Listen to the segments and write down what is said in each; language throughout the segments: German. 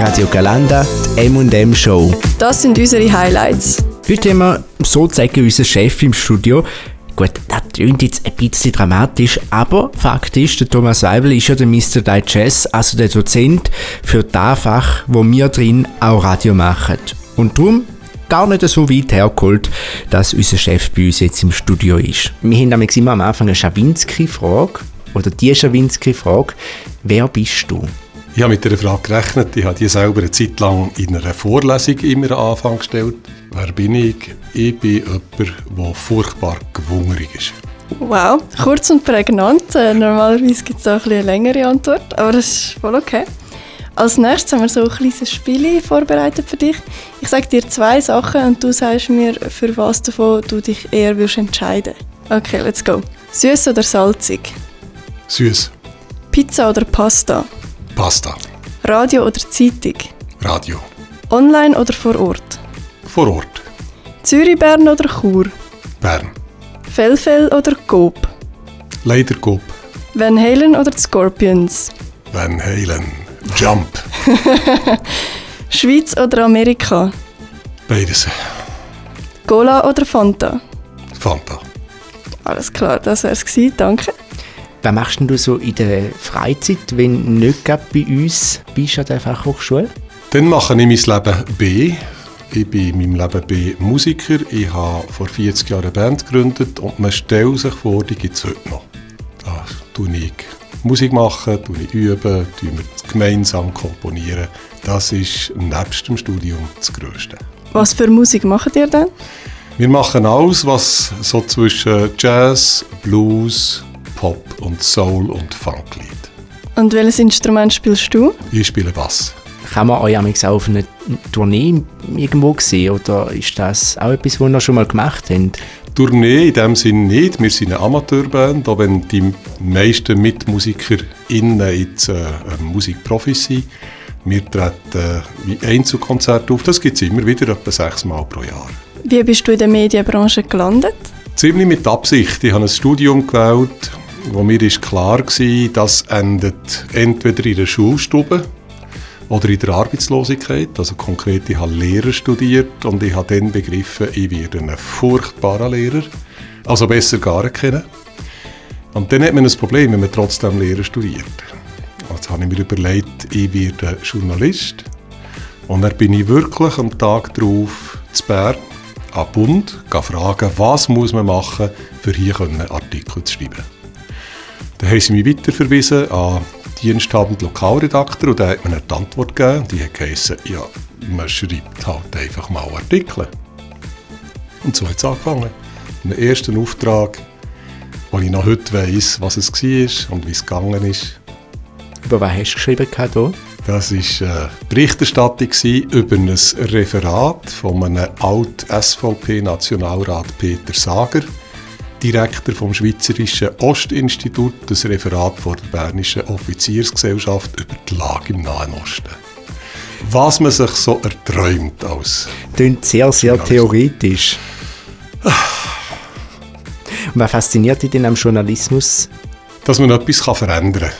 Radio Galanda, die M&M Show. Das sind unsere Highlights. Heute haben wir sozusagen unseren Chef im Studio. Gut, das klingt jetzt ein bisschen dramatisch, aber Fakt ist, der Thomas Weibel ist ja der Mr. Digest, also der Dozent für das Fach, wo wir drin auch Radio machen. Und darum gar nicht so weit hergeholt, dass unser Chef bei uns jetzt im Studio ist. Wir haben nämlich immer am Anfang eine Schawinski-Frage, oder die Schawinski-Frage, wer bist du? Ich habe mit dieser Frage gerechnet. Ich habe die selber eine Zeit lang in einer Vorlesung immer am Anfang gestellt. Wer bin ich? Ich bin jemand, der furchtbar gewungerig ist. Wow, kurz und prägnant. Äh, normalerweise gibt es auch eine längere Antwort, aber das ist voll okay. Als nächstes haben wir so ein kleines Spiel vorbereitet für dich. Ich sage dir zwei Sachen und du sagst mir, für was davon du dich eher würdest entscheiden Okay, let's go. Süß oder salzig? Süß. Pizza oder Pasta? Pasta. Radio oder Zeitung? Radio. Online oder vor Ort? Vor Ort. Zürich, Bern oder Chur? Bern. Fellfell oder Coop? Leider Coop. Van Halen oder die Scorpions? Van Halen. Jump. Schweiz oder Amerika? Beides. Cola oder Fanta? Fanta. Alles klar, das wär's gewesen, danke. Was machst denn du so in der Freizeit, wenn du nicht gerade bei uns bist an der Fachhochschule? Dann mache ich mein Leben B. Ich bin in meinem Leben B Musiker. Ich habe vor 40 Jahren eine Band gegründet und man stellt sich vor, die gibt es heute noch. Da tue ich Musik machen, tue ich üben, tue wir gemeinsam komponieren. Das ist nebst dem Studium das Größte. Was für Musik macht ihr denn? Wir machen alles, was so zwischen Jazz, Blues, Pop und Soul und Funk liegt. Und welches Instrument spielst du? Ich spiele Bass. Kann man euch auch auf einer Tournee irgendwo sehen oder ist das auch etwas, was ihr schon mal gemacht habt? Tournee in dem Sinne nicht. Wir sind eine Amateurband, auch wenn die meisten MitmusikerInnen jetzt äh, Musikprofis sind. Wir treten äh, wie Einzelkonzerte auf. Das gibt es immer wieder, etwa sechsmal pro Jahr. Wie bist du in der Medienbranche gelandet? Ziemlich mit Absicht. Ich habe ein Studium gewählt, wo mir ist klar war, das endet entweder in der Schulstube oder in der Arbeitslosigkeit. Also konkret, ich habe Lehrer studiert und ich habe dann begriffen, ich werde ein furchtbarer Lehrer. Also besser gar kennen. Und dann hat man ein Problem, wenn man trotzdem Lehrer studiert. Also habe ich mir überlegt, ich werde Journalist. Und dann bin ich wirklich am Tag darauf zu Bern an Bund fragen, was muss man machen, um hier Artikel zu schreiben. Dann haben sie mich weiterverwiesen an diensthabend Lokalredakteur und der hat mir eine Antwort gegeben. Die hat geheißen, ja, man schreibt halt einfach mal Artikel. Und so hat es angefangen. Einen ersten Auftrag, wo ich noch heute weiss, was es war und wie es gegangen ist. Über was hast du geschrieben hier? Das war eine Berichterstattung über ein Referat von einem Alt-SVP-Nationalrat Peter Sager, Direktor vom Schweizerischen Ostinstitut, das Referat vor der Bernischen Offiziersgesellschaft über die Lage im Nahen Osten. Was man sich so erträumt als. Klingt sehr, sehr theoretisch. Und was fasziniert dich denn am Journalismus? Dass man etwas verändern kann.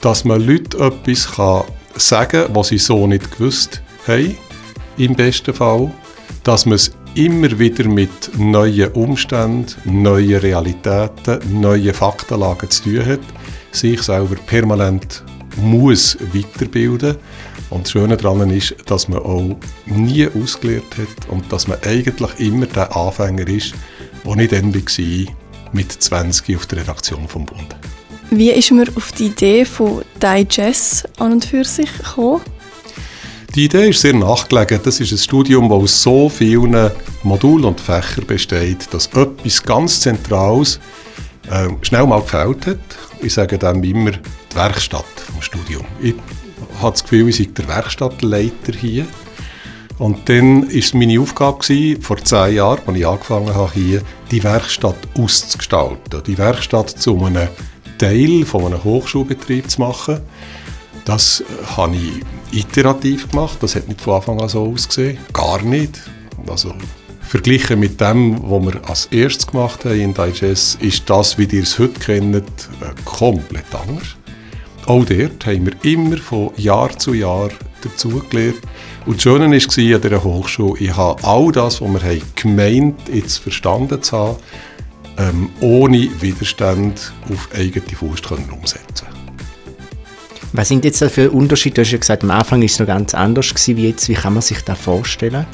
Dass man Leuten etwas kann sagen, was sie so nicht gewusst haben, im besten Fall, dass man es immer wieder mit neuen Umständen, neuen Realitäten, neuen Faktenlagen zu tun hat, sich selber permanent muss weiterbilden und das Schöne daran ist, dass man auch nie ausgelernt hat und dass man eigentlich immer der Anfänger ist, der nicht dann war, mit 20 auf der Redaktion vom Bund. Wie ist man auf die Idee von Digest an und für sich gekommen? Die Idee ist sehr nachgelegen. Das ist ein Studium, das aus so vielen Modulen und Fächern besteht, dass etwas ganz Zentrales äh, schnell mal gefällt hat. Ich sage dem immer die Werkstatt vom Studium. Ich habe das Gefühl, ich sei der Werkstattleiter hier. Und dann war es meine Aufgabe, gewesen, vor zehn Jahren, als ich angefangen habe, hier die Werkstatt auszugestalten. Die Werkstatt zu einem Teil von einem Hochschulbetrieb zu machen. Das habe ich iterativ gemacht. Das hat nicht von Anfang an so ausgesehen. Gar nicht. Also, verglichen mit dem, was wir als erstes gemacht haben in Digest, ist das, wie ihr es heute kennt, äh, komplett anders. Auch dort haben wir immer von Jahr zu Jahr dazugelernt. Und das Schöne war an dieser Hochschule, ich habe all das, was wir haben gemeint jetzt verstanden zu haben, ähm, ohne Widerstand auf eigene Faust können umsetzen Was sind jetzt für Unterschiede? Du hast ja gesagt, am Anfang war es noch ganz anders gewesen, wie jetzt. Wie kann man sich das vorstellen?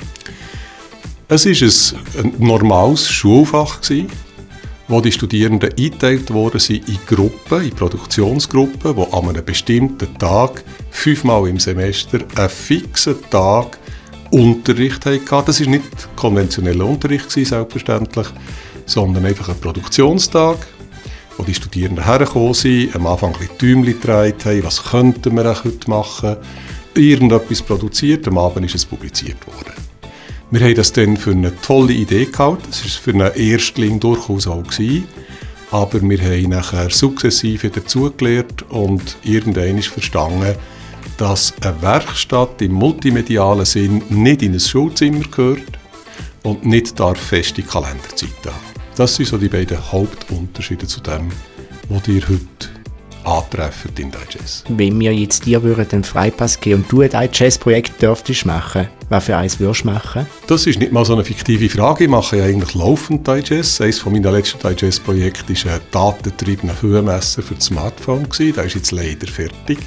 Es war ein normales Schulfach, gewesen, wo die Studierenden eingeteilt worden in Gruppen, in Produktionsgruppen, die an einem bestimmten Tag, fünfmal im Semester, einen fixen Tag Unterricht hatten. Das war nicht konventioneller Unterricht, selbstverständlich, sondern einfach ein Produktionstag, wo die Studierenden hergekommen sind, am Anfang ein bisschen Tümchen getragen haben, was könnten wir heute machen, irgendetwas produziert, am Abend ist es publiziert worden. Wir haben das dann für eine tolle Idee gehalten. Es war für einen Erstling durchaus auch. Gewesen. Aber wir haben nachher sukzessive dazugelernt und irgendwann verstanden, dass eine Werkstatt im multimedialen Sinn nicht in ein Schulzimmer gehört und nicht darf feste Kalenderzeit haben. Das sind so die beiden Hauptunterschiede zu dem, was ihr heute antreffen in Digest. Wenn wir jetzt dir würden den Freipass geben und du ein Digest-Projekt dürftest machen, was für eins würdest du machen? Das ist nicht mal so eine fiktive Frage. Ich mache ja eigentlich laufend Digest. Eines von meinen letzten Digest-Projekten war ein datengetriebener Höhenmesser für das Smartphone. Der ist jetzt leider fertig.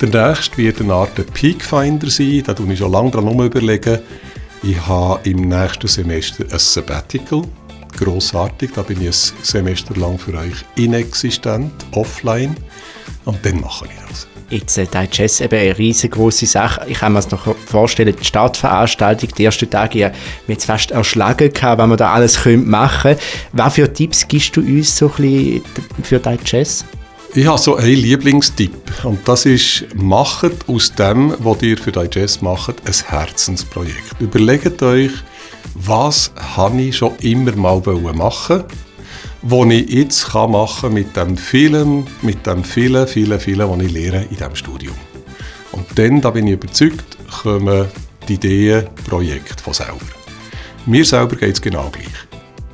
Der nächste wird eine Art Peakfinder sein. Da tue ich schon lange dran überlegen. Ich habe im nächsten Semester ein Sabbatical grossartig. Da bin ich ein Semester lang für euch inexistent, offline. Und dann mache ich das. Jetzt ist äh, Jazz eben eine riesengroße Sache. Ich kann mir das noch vorstellen, die Startveranstaltung, die ersten Tage, ja, wir jetzt fast erschlagen gehabt, was wir da alles machen können. Was für Tipps gibst du uns so ein bisschen für dein Jazz? Ich habe so einen Lieblingstipp und das ist, macht aus dem, was ihr für dein Jazz macht, ein Herzensprojekt. Überlegt euch, was habe ich schon immer mal machen was ich jetzt machen kann mit dem vielen, mit dem vielen, vielen, vielen, was ich lehre in diesem Studium. Und dann, da bin ich überzeugt, kommen die Ideen, Projekte von selber. Mir selber geht es genau gleich.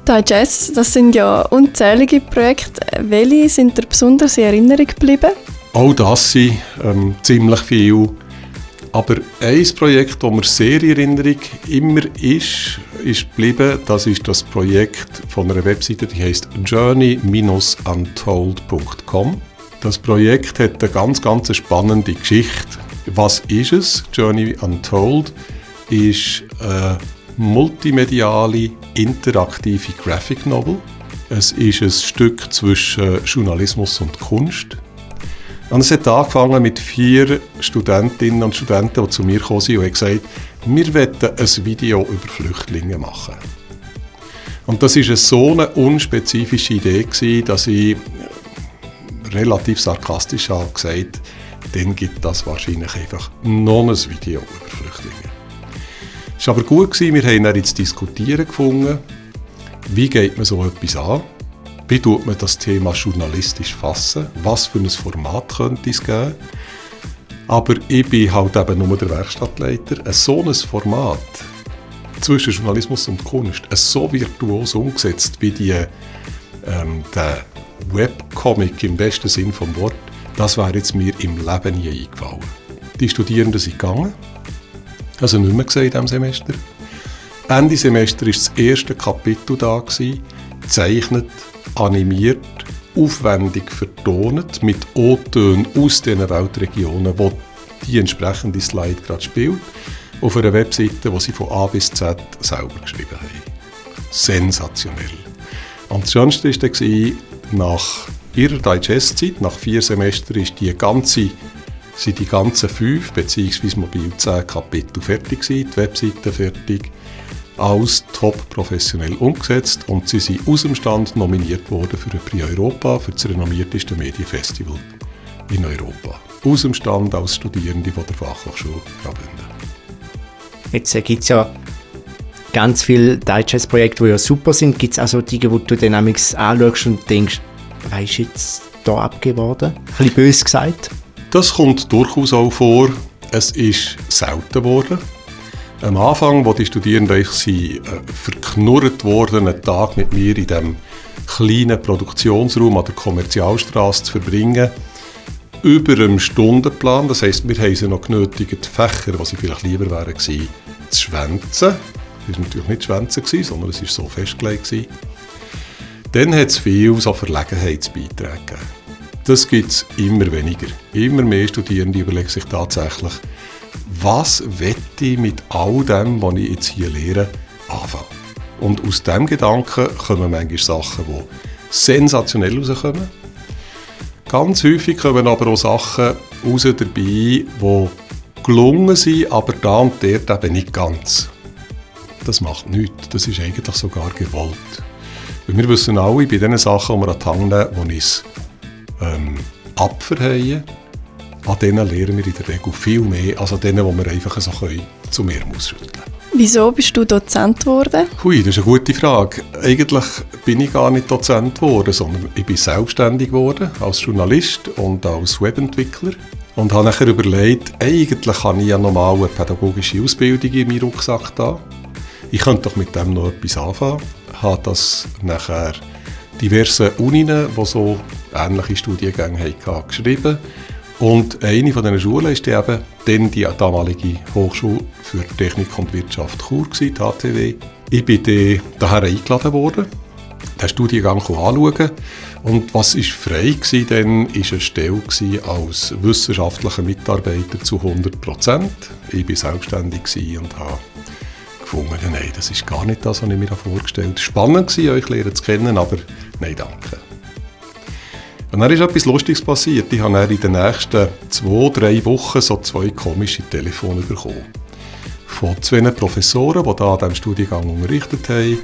Digest, das sind ja unzählige Projekte. Welche sind dir besonders in Erinnerung geblieben? Auch das sind ähm, ziemlich viele. Aber ein Projekt, das mir sehr in Erinnerung immer ist, ist geblieben, das ist das Projekt von einer Webseite, die heißt journey-untold.com. Das Projekt hat eine ganz, ganz spannende Geschichte. Was ist es? Journey Untold ist eine multimediale, interaktive Graphic Novel. Es ist ein Stück zwischen Journalismus und Kunst. Und es hat angefangen mit vier Studentinnen und Studenten, die zu mir gekommen sind und haben gesagt, wir wollen ein Video über Flüchtlinge machen. Und das war so eine unspezifische Idee, dass ich relativ sarkastisch habe gesagt dann gibt das wahrscheinlich einfach noch ein Video über Flüchtlinge. Es war aber gut, gewesen, wir haben dann jetzt diskutieren gefunden, wie geht man so etwas an wie tut man das Thema journalistisch fassen? Was für ein Format könnte es geben? Aber ich bin halt eben nur der Werkstattleiter. Ein so ein Format zwischen Journalismus und Kunst, so virtuos umgesetzt wie die, ähm, der Webcomic im besten Sinn vom Wort, das wäre jetzt mir im Leben nie eingefallen. Die Studierenden sind gegangen, also nicht mehr gesehen in diesem Semester. Ende Semester war das erste Kapitel da, gezeichnet animiert, aufwendig vertont, mit O-Tönen aus den Weltregionen, wo die entsprechende Slide gerade spielt, auf einer Webseite, die sie von A bis Z selber geschrieben haben. Sensationell. Und das Schönste war, nach ihrer Digest-Zeit, nach vier Semestern, ist die ganze, sind die ganzen fünf bzw. mobil zehn Kapitel fertig gewesen, die Webseite fertig, als top professionell umgesetzt und sie sind aus dem Stand nominiert worden für ein Prix Europa, für das renommierteste Medienfestival in Europa. Aus dem Stand als Studierende von der Fachhochschule Graubünden. Jetzt äh, gibt es ja ganz viele Digest-Projekte, die ja super sind. Gibt es auch so Dinge, wo du dann anschaust und denkst, was ist jetzt da abgeworden? Ein bisschen böse gesagt. Das kommt durchaus auch vor. Es ist selten geworden. Am Anfang, wo die Studierenden sind, äh, verknurrt wurden, einen Tag mit mir in diesem kleinen Produktionsraum an der Kommerzialstraße zu verbringen, über dem Stundenplan. Das heisst, wir haben sie noch genötigt, Fächer, die sie vielleicht lieber wären zu schwänzen. Das war natürlich nicht schwänzen, sondern es war so festgelegt. Dann hat es viel so Verlegenheitsbeiträge gegeben. Das gibt es immer weniger. Immer mehr Studierende überlegen sich tatsächlich, was wette ich mit all dem, was ich jetzt hier lehre, anfangen. Und aus diesem Gedanken kommen manchmal Sachen, die sensationell rauskommen. Ganz häufig kommen aber auch Sachen raus dabei, die gelungen sind, aber da und dort eben nicht ganz. Das macht nichts. Das ist eigentlich sogar gewollt. Weil wir wissen alle, bei den Sachen, die wir an die Hand nehmen, die uns ähm, abverheilen, an denen lernen wir in der Regel viel mehr, als an denen, die wir einfach so können, zu mehr ausschütteln Wieso bist du Dozent geworden? Hui, das ist eine gute Frage. Eigentlich bin ich gar nicht Dozent geworden, sondern ich bin selbstständig geworden als Journalist und als Webentwickler. Und habe nachher überlegt, eigentlich habe ich ja normal eine pädagogische Ausbildung in meinem Rucksack da. Ich könnte doch mit dem noch etwas anfangen. Ich habe das nachher diverse Unien, die so ähnliche Studiengänge hatten, geschrieben. Und eine von diesen Schulen ist eben dann die damalige Hochschule für Technik und Wirtschaft Chur, die HTW. Ich bin daher eingeladen worden, den Studiengang anschauen. Und was ist frei war, dann war eine Stelle als wissenschaftlicher Mitarbeiter zu 100 Prozent. Ich war selbstständig und habe gefunden, nein, das ist gar nicht das, was ich mir vorgestellt habe. Spannend war, euch zu kennen, aber nein, danke. Und dann ist etwas Lustiges passiert. Ich habe in den nächsten zwei, drei Wochen so zwei komische Telefone bekommen. Von zwei Professoren, die da an diesem Studiengang unterrichtet haben.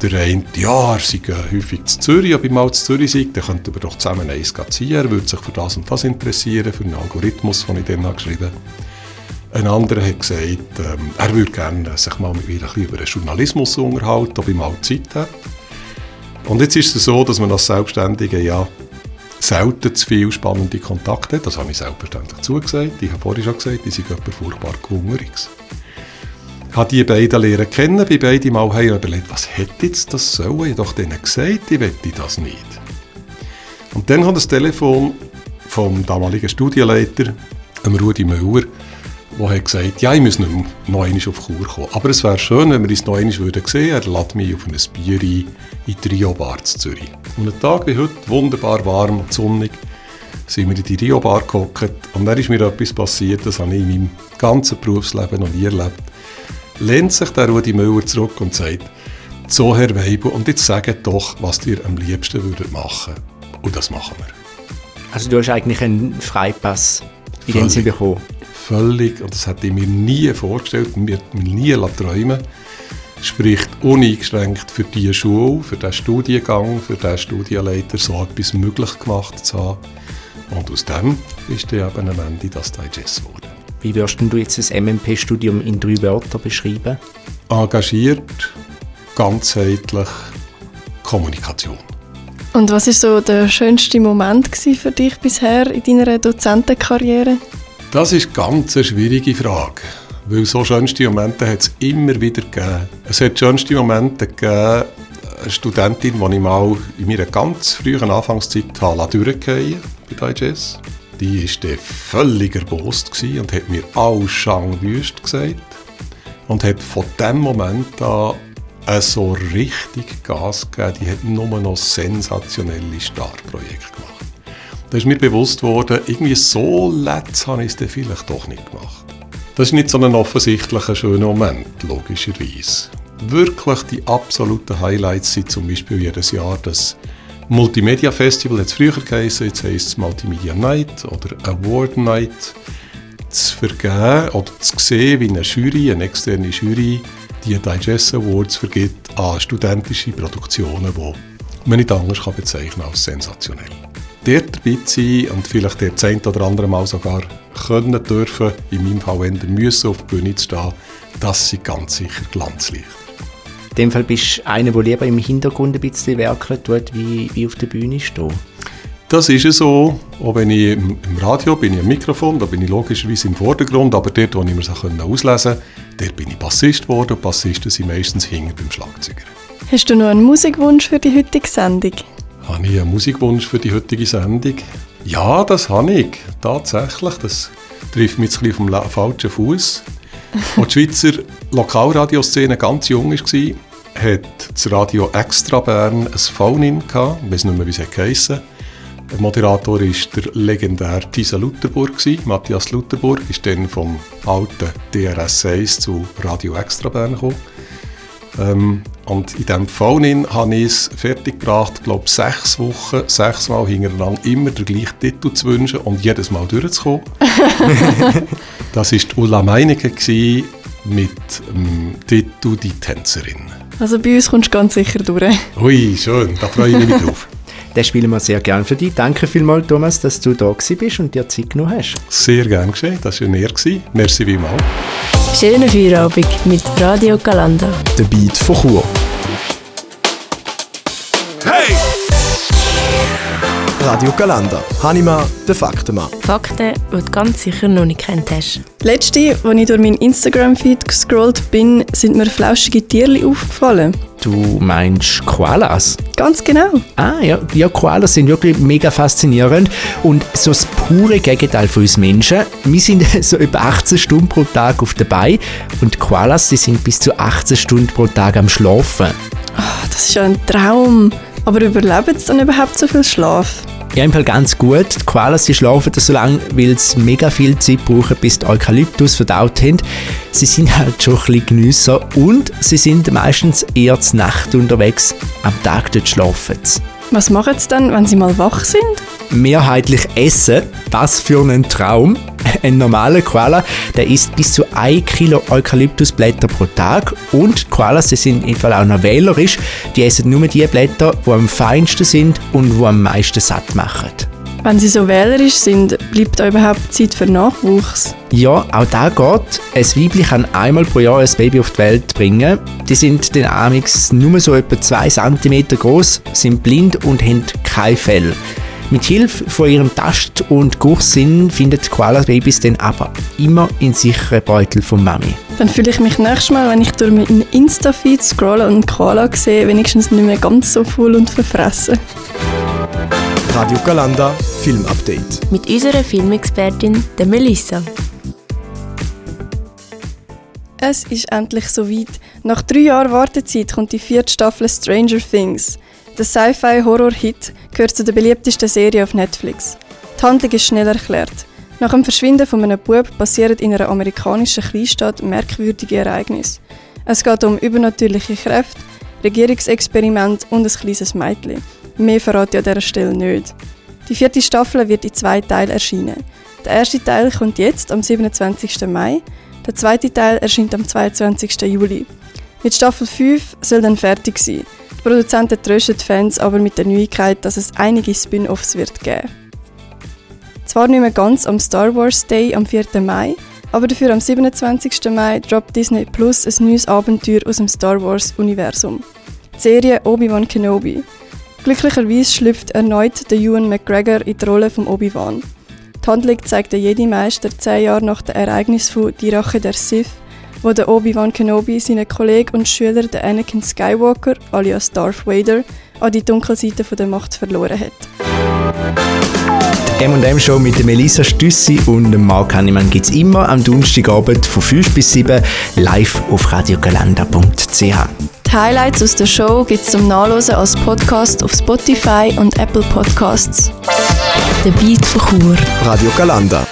Der eine, ja, er sei häufig zu Zürich, ob ich mal zu Zürich sei, dann könnten wir doch zusammen eins ziehen. Er würde sich für das und das interessieren, für einen Algorithmus, den ich dann geschrieben habe. Ein anderer hat gesagt, ähm, er würde gerne sich mal mit mir ein bisschen über den Journalismus unterhalten, ob ich mal Zeit habe. Und jetzt ist es so, dass man als Selbstständige ja selten zu viele spannende Kontakte hat. Das habe ich selbstverständlich zugesagt. Ich habe vorhin schon gesagt, die sind etwas furchtbar gewungerig. Ich habe die beiden Lehrer kennen, bei beiden Mal haben überlegt, was hätte jetzt das sollen? Ich habe doch denen gesagt, ich wette das nicht. Und dann hat das Telefon vom damaligen Studienleiter, Rudi Müller, der hat gesagt, ja, ich muss noch einmal auf Chur kommen. Aber es wäre schön, wenn wir uns noch einmal sehen würden. Er lädt mich auf ein Bier ein, in die Rio Bar zu Zürich. Und ein Tag wie heute, wunderbar warm und sonnig, sind wir in die Rio Bar gehockt. Und dann ist mir etwas passiert, das habe ich in meinem ganzen Berufsleben noch nie erlebt. Lehnt sich der Rudi Müller zurück und sagt, so Herr Weibel, und jetzt sagt doch, was ihr am liebsten würdet machen. Und das machen wir. Also du hast eigentlich einen Freipass in Sinne bekommen? Völlig, und das hätte ich mir nie vorgestellt, mir, mir nie träumen spricht uneingeschränkt für diese Schule, für diesen Studiengang, für diesen Studienleiter so etwas möglich gemacht zu haben. Und aus dem ist dann eben am Ende das Digest geworden. Wie würdest du jetzt das MMP-Studium in drei Wörtern beschreiben? Engagiert, ganzheitlich, Kommunikation. Und was ist so der schönste Moment für dich bisher in deiner Dozentenkarriere? Das ist ganz eine schwierige Frage. Weil so schönste Momente hat es immer wieder gegeben. Es hat schönste Momente gegeben, eine Studentin, die ich mal in meiner ganz frühen Anfangszeit durchgefallen bei DJs. Die war völlig erbost und hat mir alles Schangwüst gesagt. Und hat von dem Moment an so richtig Gas gegeben. Die hat nur noch sensationelle Startprojekte gemacht. Da ist mir bewusst worden, irgendwie so letzt habe ich es dann vielleicht doch nicht gemacht. Das ist nicht so ein offensichtlicher schöner Moment, logischerweise. Wirklich die absoluten Highlights sind zum Beispiel jedes Jahr das Multimedia Festival, hat es früher geheißen, jetzt heisst es Multimedia Night oder Award Night. Zu vergeben oder zu sehen, wie eine Jury, eine externe Jury, die Digest Awards vergibt an studentische Produktionen, die man nicht anders kann bezeichnen als sensationell dort dabei sein und vielleicht der ein oder andere Mal sogar können dürfen, in meinem Fall eher müssen auf der Bühne zu stehen, das sind ganz sicher Glanzlichter. In dem Fall bist du einer, der lieber im Hintergrund ein bisschen werkeln tut, wie, wie auf der Bühne stehen. Das ist es so. Auch wenn ich im Radio bin, ich am Mikrofon, da bin ich logischerweise im Vordergrund, aber dort, wo ich mir so auslesen konnte, dort bin ich Bassist geworden und Bassisten sind meistens hinter beim Schlagzeuger. Hast du noch einen Musikwunsch für die heutige Sendung? Habe ich einen Musikwunsch für die heutige Sendung. Ja, das habe ich. Tatsächlich. Das trifft mich jetzt ein bisschen auf dem falschen Fuß. Als die Schweizer Lokalradioszene ganz jung war, hat das Radio Extra Bern ein Phone-In gehabt. Ich weiß nicht mehr, wie es geheissen Der Moderator war der legendäre Tisa Lutherburg. Matthias Lutherburg ist dann vom alten DRS 1 zu Radio Extra Bern gekommen. Ähm, und in diesem Phone-In habe ich es fertiggebracht, glaube sechs Wochen, sechs Mal hintereinander immer den gleichen Titel zu wünschen und jedes Mal durchzukommen. das war Ulla Meinecke mit dem Titel «Die Tänzerin». Also bei uns kommst du ganz sicher durch. Ui, schön, da freue ich mich drauf. Den spielen wir sehr gerne für dich. Danke vielmals, Thomas, dass du da bist und dir Zeit genommen hast. Sehr gerne geschehen, das war näher. Merci vielmals. Schönen Feierabend mit Radio Galanda. Der Beat von Chur. Hey! Radio Galanda. Hanima, der Faktenmann. Fakten, die du ganz sicher noch nicht kennt hast. Letzte, als ich durch meinen Instagram-Feed gescrollt bin, sind mir flauschige Tierli aufgefallen. Du meinst Koalas? Ganz genau. Ah ja, ja, Koalas sind wirklich mega faszinierend und so das pure Gegenteil von uns Menschen. Wir sind so etwa 18 Stunden pro Tag auf der Beine und Koalas, die sind bis zu 18 Stunden pro Tag am Schlafen. Oh, das ist ja ein Traum. Aber überleben sie dann überhaupt so viel Schlaf? Ja, im Fall ganz gut. Die Koalas die schlafen so lange, weil sie mega viel Zeit brauchen, bis die Eukalyptus verdaut haben. Sie sind halt schon ein bisschen Genüsser und sie sind meistens eher zur Nacht unterwegs. Am Tag dort schlafen sie. Was machen sie dann, wenn sie mal wach sind? Mehrheitlich essen. Was für ein Traum. Ein normaler Koala, der isst bis zu 1 Kilo Eukalyptusblätter pro Tag und Koalas die sind im Fall auch noch wählerisch. Die essen nur die Blätter, die am feinsten sind und die am meisten satt machen. Wenn sie so wählerisch sind, bleibt da überhaupt Zeit für Nachwuchs? Ja, auch da geht. Ein Weibchen kann einmal pro Jahr ein Baby auf die Welt bringen. Die sind den Amix nur so etwa 2 cm groß, sind blind und haben kein Fell. Mit Hilfe von ihrem Tast- und Geruchssinn findet Koala-Babys dann aber immer in sicheren Beutel von Mami. Dann fühle ich mich nächstes Mal, wenn ich durch meinen Insta-Feed scrolle und Koala sehe, wenigstens nicht mehr ganz so voll und verfressen. Radio Galanda Filmupdate. Mit unserer Filmexpertin, der Melissa. Es ist endlich soweit. Nach drei Jahren Wartezeit kommt die vierte Staffel Stranger Things. Der Sci-Fi-Horror-Hit gehört zu den beliebtesten Serien auf Netflix. Die Handlung ist schnell erklärt. Nach dem Verschwinden von einem Bub passieren in einer amerikanischen Kleinstadt merkwürdige Ereignisse. Es geht um übernatürliche Kräfte, Regierungsexperiment und ein kleines Mädchen. Mehr verrate ich an dieser Stelle nicht. Die vierte Staffel wird in zwei Teilen erscheinen. Der erste Teil kommt jetzt am 27. Mai, der zweite Teil erscheint am 22. Juli. Mit Staffel 5 soll dann fertig sein. Die Produzenten trösten die Fans aber mit der Neuigkeit, dass es einige Spin-offs wird geben. Zwar nicht mehr ganz am Star Wars Day am 4. Mai, aber dafür am 27. Mai droppt Disney Plus ein neues Abenteuer aus dem Star Wars Universum. Die Serie Obi-Wan Kenobi. Glücklicherweise schlüpft erneut der Ewan McGregor in die Rolle von Obi-Wan. Die Handlung zeigt der Jedi-Meister zehn Jahre nach dem Ereignis von Die Rache der Sith, wo der Obi-Wan Kenobi seinen Kollegen und Schüler, der Anakin Skywalker, alias Darth Vader, an die Dunkelseite der Macht verloren hat. Die M&M Show mit der Melissa Stüssi und dem Marc Hannemann gibt es immer am Donnerstagabend von 5 bis 7 live auf radiogalanda.ch. Die Highlights aus der Show gibt es zum Nachlesen als Podcast auf Spotify und Apple Podcasts. Der Beat von Chur. Radio Galanda.